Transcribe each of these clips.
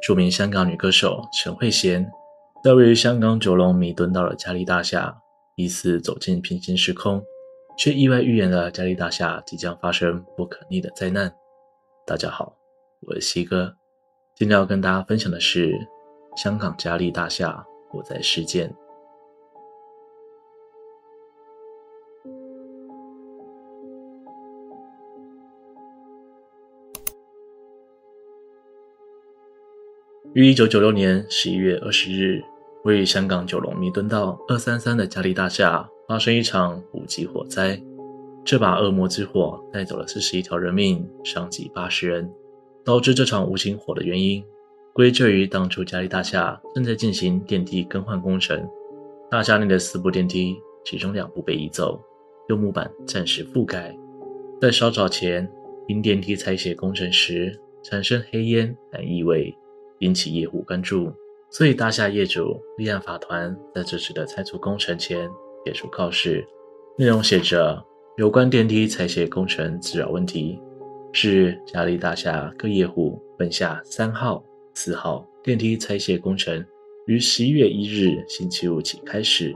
著名香港女歌手陈慧娴，在位于香港九龙弥敦道的嘉利大厦，疑似走进平行时空，却意外预言了嘉利大厦即将发生不可逆的灾难。大家好，我是西哥，今天要跟大家分享的是香港嘉利大厦火灾事件。于一九九六年十一月二十日，位于香港九龙弥敦道二三三的嘉利大厦发生一场五级火灾。这把恶魔之火带走了四十一条人命，伤及八十人。导致这场无情火的原因，归咎于当初嘉利大厦正在进行电梯更换工程。大厦内的四部电梯，其中两部被移走，用木板暂时覆盖。在稍早前，因电梯拆卸工程时产生黑烟和异味。引起业户关注，所以大厦业主立案法团在这次的拆除工程前贴出告示，内容写着：有关电梯拆卸工程滋扰问题，是嘉利大厦各业户本下三号、四号电梯拆卸工程于十一月一日星期五起开始，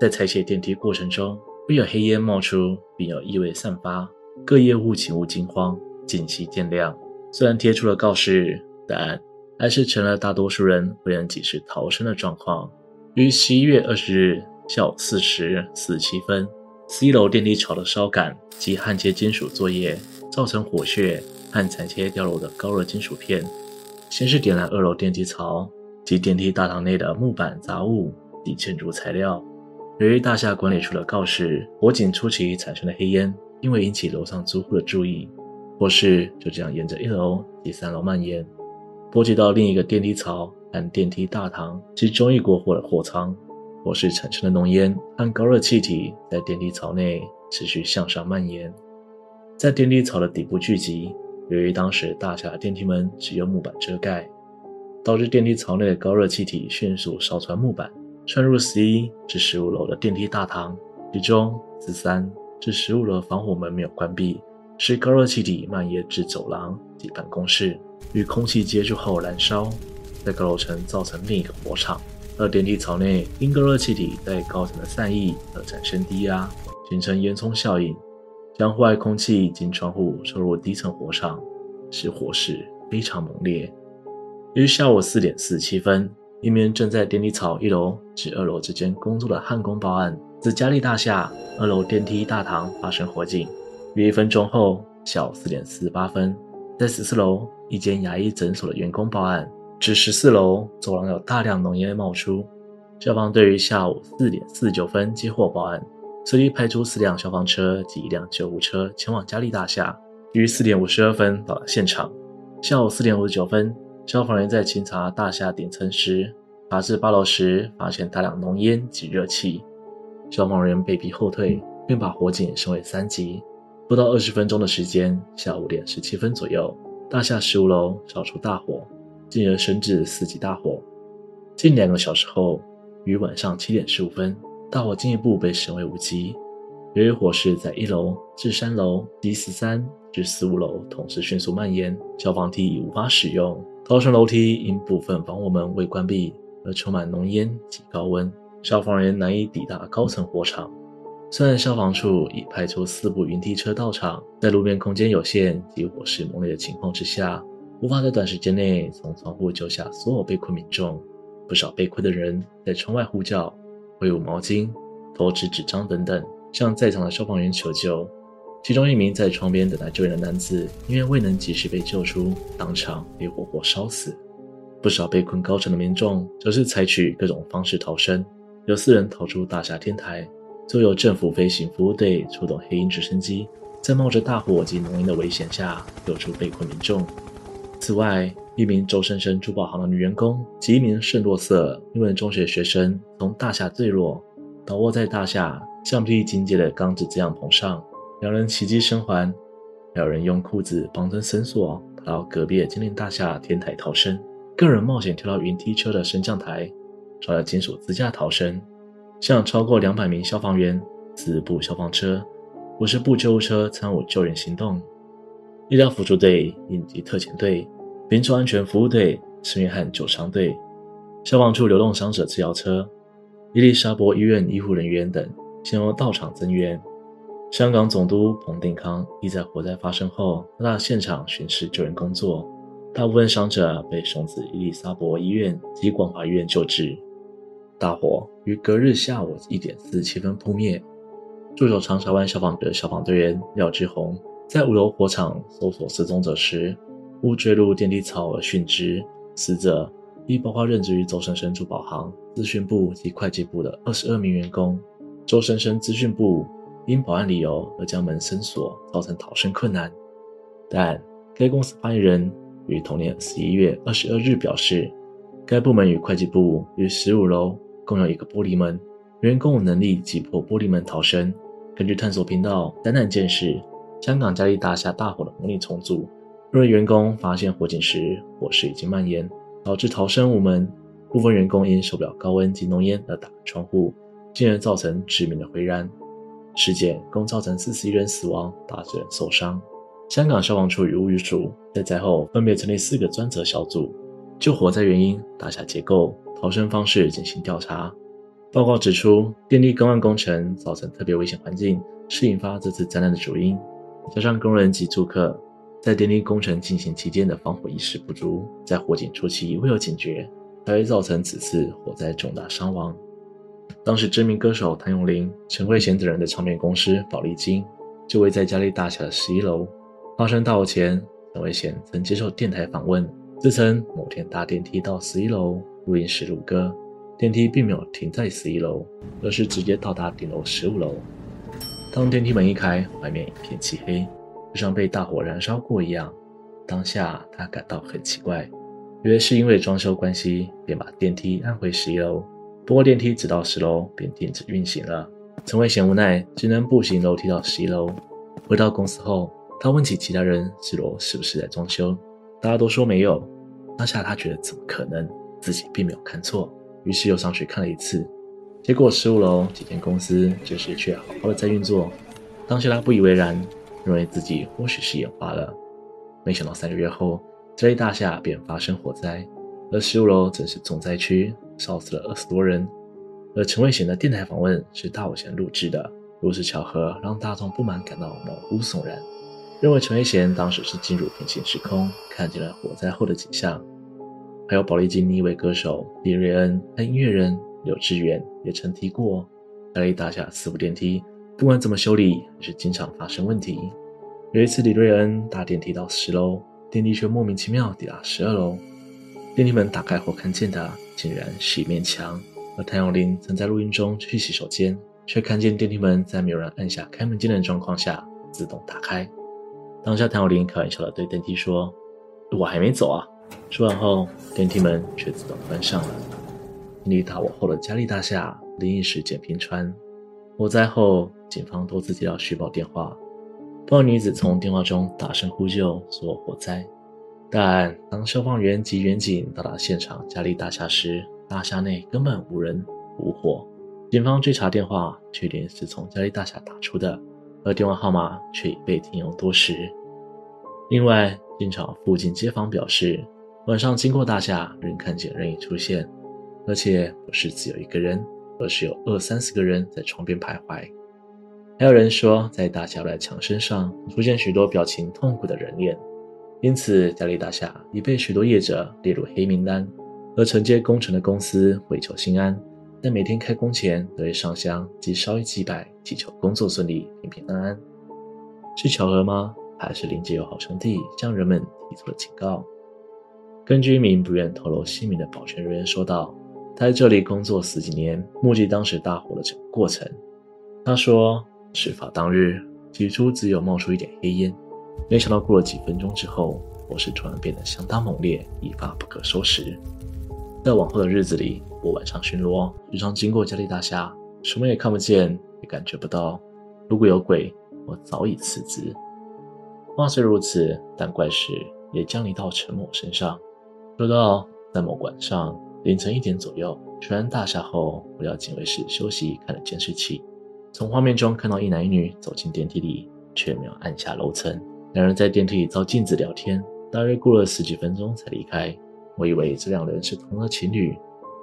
在拆卸电梯过程中会有黑烟冒出，并有异味散发，各业户请勿惊慌，敬请见谅。虽然贴出了告示，但还是成了大多数人未能及时逃生的状况。于十一月二十日下午四时四十七分，，C 楼电梯槽的烧杆及焊接金属作业造成火屑和残切掉落的高热金属片，先是点燃二楼电梯槽及电梯大堂内的木板杂物及建筑材料。由于大厦管理处的告示，火警初期产生的黑烟，因为引起楼上租户的注意，火势就这样沿着一楼及三楼蔓延。波及到另一个电梯槽和电梯大堂及中一过货的货仓，火势产生的浓烟和高热气体在电梯槽内持续向上蔓延，在电梯槽的底部聚集。由于当时大厦的电梯门只有木板遮盖，导致电梯槽内的高热气体迅速烧穿木板，窜入十一至十五楼的电梯大堂，其中十三至十五楼防火门没有关闭，使高热气体蔓延至走廊及办公室。与空气接触后燃烧，在高楼层造成另一个火场。而电梯槽内因高热气体在高层的散逸而产生低压，形成烟囱效应，将户外空气经窗户收入低层火场，使火势非常猛烈。于下午四点四十七分，一名正在电梯槽一楼至二楼之间工作的焊工报案，自嘉利大厦二楼电梯大堂发生火警。约一分钟后，下午四点四十八分。在十四楼一间牙医诊所的员工报案，指十四楼走廊有大量浓烟冒出。消防队于下午四点四十九分接获报案，随即派出四辆消防车及一辆救护车前往嘉利大厦，于四点五十二分到了现场。下午四点五十九分，消防员在清查大厦顶层时，爬至八楼时发现大量浓烟及热气，消防员被逼后退，并把火警升为三级。不到二十分钟的时间，下午五点十七分左右，大厦十五楼烧出大火，进而升至四级大火。近两个小时后，于晚上七点十五分，大火进一步被升为五级。由于火势在一楼至三楼及十三至十五楼同时迅速蔓延，消防梯已无法使用。逃生楼梯因部分防火门未关闭而充满浓烟及高温，消防员难以抵达高层火场。虽然消防处已派出四部云梯车到场，在路面空间有限及火势猛烈的情况之下，无法在短时间内从窗户救下所有被困民众。不少被困的人在窗外呼叫，挥舞毛巾、投掷纸张等等，向在场的消防员求救。其中一名在窗边等待救援的男子，因为未能及时被救出，当场被活活烧死。不少被困高层的民众则是采取各种方式逃生，有四人逃出大厦天台。就由政府飞行服务队出动黑鹰直升机，在冒着大火及浓烟的危险下救出被困民众。此外，一名周生生珠宝行的女员工及一名圣若瑟英文中学学生从大厦坠落，倒卧在大厦橡皮筋接的钢制遮阳棚上，两人奇迹生还。还有人用裤子绑成绳索，跑到隔壁的金陵大厦天台逃生。个人冒险跳到云梯车的升降台，抓着金属支架逃生。向超过两百名消防员、四部消防车、五十部救护车参与救援行动，医疗辅助队、应急特遣队、民众安全服务队、圣约翰救伤队、消防处流动伤者治疗车、伊丽莎白医院医护人员等，先后到场增援。香港总督彭定康亦在火灾发生后到达现场巡视救援工作。大部分伤者被送至伊丽莎白医院及广华医院救治。大火于隔日下午一点四七分扑灭。驻守长沙湾消防局的消防队员廖志宏在五楼火场搜索失踪者时，误坠入电梯槽而殉职。死者亦包括任职于周生生珠宝行、资讯部及会计部的二十二名员工。周生生资讯部因保安理由而将门深锁，造成逃生困难。但该公司发言人于同年十一月二十二日表示，该部门与会计部于十五楼共有一个玻璃门，员工有能力挤破玻璃门逃生。根据探索频道灾难见识，香港嘉利大厦大火的模拟重组，若员工发现火警时，火势已经蔓延，导致逃生无门。部分员工因受不了高温及浓烟而打开窗户，进而造成致命的灰燃。事件共造成四十一人死亡，八十人受伤。香港消防处与物语署在灾后分别成立四个专责小组，就火灾原因、大厦结构、逃生方式进行调查。报告指出，电力更换工程造成特别危险环境，是引发这次灾难的主因。加上工人及住客在电梯工程进行期间的防火意识不足，在火警初期未有警觉，才会造成此次火灾重大伤亡。当时知名歌手谭咏麟、陈慧娴等人的唱片公司宝丽金就位在嘉利大厦的十一楼。发生大火前，陈慧娴曾接受电台访问，自称某天搭电梯到十一楼录音室录歌，电梯并没有停在十一楼，而是直接到达顶楼十五楼。当电梯门一开，外面一片漆黑，就像被大火燃烧过一样。当下他感到很奇怪，以为是因为装修关系，便把电梯按回十一楼。不过电梯直到十楼便停止运行了，陈慧娴无奈只能步行楼梯到十一楼。回到公司后，他问起其他人十楼是不是在装修，大家都说没有。当下他觉得怎么可能，自己并没有看错，于是又上去看了一次。结果十五楼几间公司就是却好好的在运作。当下他不以为然，认为自己或许是眼花了。没想到三个月后，这一大厦便发生火灾，而十五楼正是重灾区。烧死了二十多人，而陈慧娴的电台访问是大火前录制的，如此巧合让大众不满感到毛骨悚然，认为陈慧娴当时是进入平行时空，看见了火灾后的景象。还有宝丽金另一位歌手李瑞恩和音乐人柳智远也曾提过，嘉利大厦四部电梯不管怎么修理，还是经常发生问题。有一次李瑞恩搭电梯到十楼，电梯却莫名其妙抵达十二楼。电梯门打开后，看见的竟然是一面墙。而谭咏麟曾在录音中去洗手间，却看见电梯门在没有人按下开门键的状况下自动打开。当下，谭咏麟开玩笑的对电梯说：“我还没走啊！”说完后，电梯门却自动关上了。经历大火后的嘉利大厦灵异事件频传。火灾后，警方多次接到虚报电话，报案女子从电话中大声呼救说火灾。但当消防员及员警到达现场嘉利大厦时，大厦内根本无人无火。警方追查电话，确定是从嘉利大厦打出的，而电话号码却已被停用多时。另外，现场附近街坊表示，晚上经过大厦仍看见人影出现，而且不是只有一个人，而是有二三十个人在窗边徘徊。还有人说，在大厦外墙身上出现许多表情痛苦的人脸。因此，嘉利大厦已被许多业者列入黑名单，而承接工程的公司为求心安，在每天开工前都会上香及烧一祭拜，祈求工作顺利、平平安安。是巧合吗？还是灵界有好兄弟向人们提出了警告？根据一名不愿透露姓名的保全人员说道：“他在这里工作十几年，目击当时大火的整个过程。他说，事发当日，起初只有冒出一点黑烟。”没想到过了几分钟之后，火势突然变得相当猛烈，一发不可收拾。在往后的日子里，我晚上巡逻，时常经过嘉利大厦，什么也看不见，也感觉不到。如果有鬼，我早已辞职。话虽如此，但怪事也降临到陈某身上。说到在某晚上凌晨一点左右，全然大厦后回到警卫室休息，看了监视器，从画面中看到一男一女走进电梯里，却没有按下楼层。两人在电梯里照镜子聊天，大约过了十几分钟才离开。我以为这两人是同乐情侣，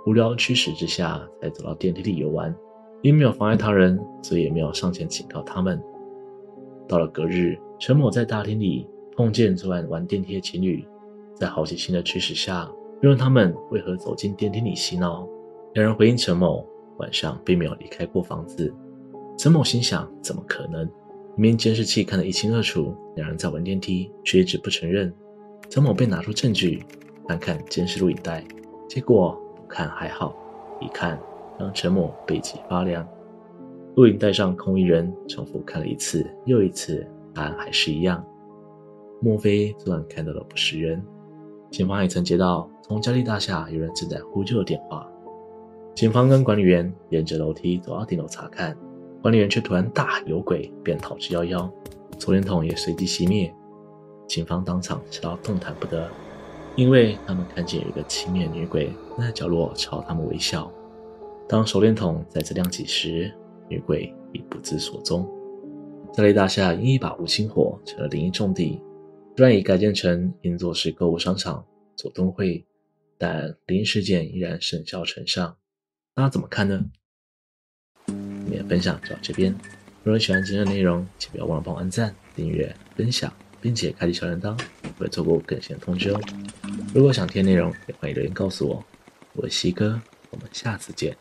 无聊驱使之下才走到电梯里游玩，因没有妨碍他人，所以也没有上前警告他们。到了隔日，陈某在大厅里碰见昨晚玩电梯的情侣，在好奇心的驱使下，又问他们为何走进电梯里嬉闹。两人回应陈某晚上并没有离开过房子。陈某心想：怎么可能？明明监视器看得一清二楚，两人在玩电梯，却一直不承认。陈某便拿出证据，翻看监视录影带，结果不看还好，一看让陈某背脊发凉。录影带上空一人，重复看了一次又一次，答案还是一样。莫非昨晚看到的不是人？警方也曾接到从嘉利大厦有人正在呼救的电话。警方跟管理员沿着楼梯走到顶楼查看。管理员却突然大喊有鬼，便逃之夭夭，手电筒也随即熄灭。警方当场吓到动弹不得，因为他们看见有一个轻蔑女鬼站在角落朝他们微笑。当手电筒再次亮起时，女鬼已不知所踪。嘉利大厦因一把无情火成了灵异重地，虽然已改建成银座式购物商场、佐敦会，但灵异事件依然甚嚣尘上。大家怎么看呢？今天分享就到这边。如果喜欢今天的内容，请不要忘了帮我按赞、订阅、分享，并且开启小铃铛，不会错过更新的通知哦。如果想听内容，也欢迎留言告诉我。我是西哥，我们下次见。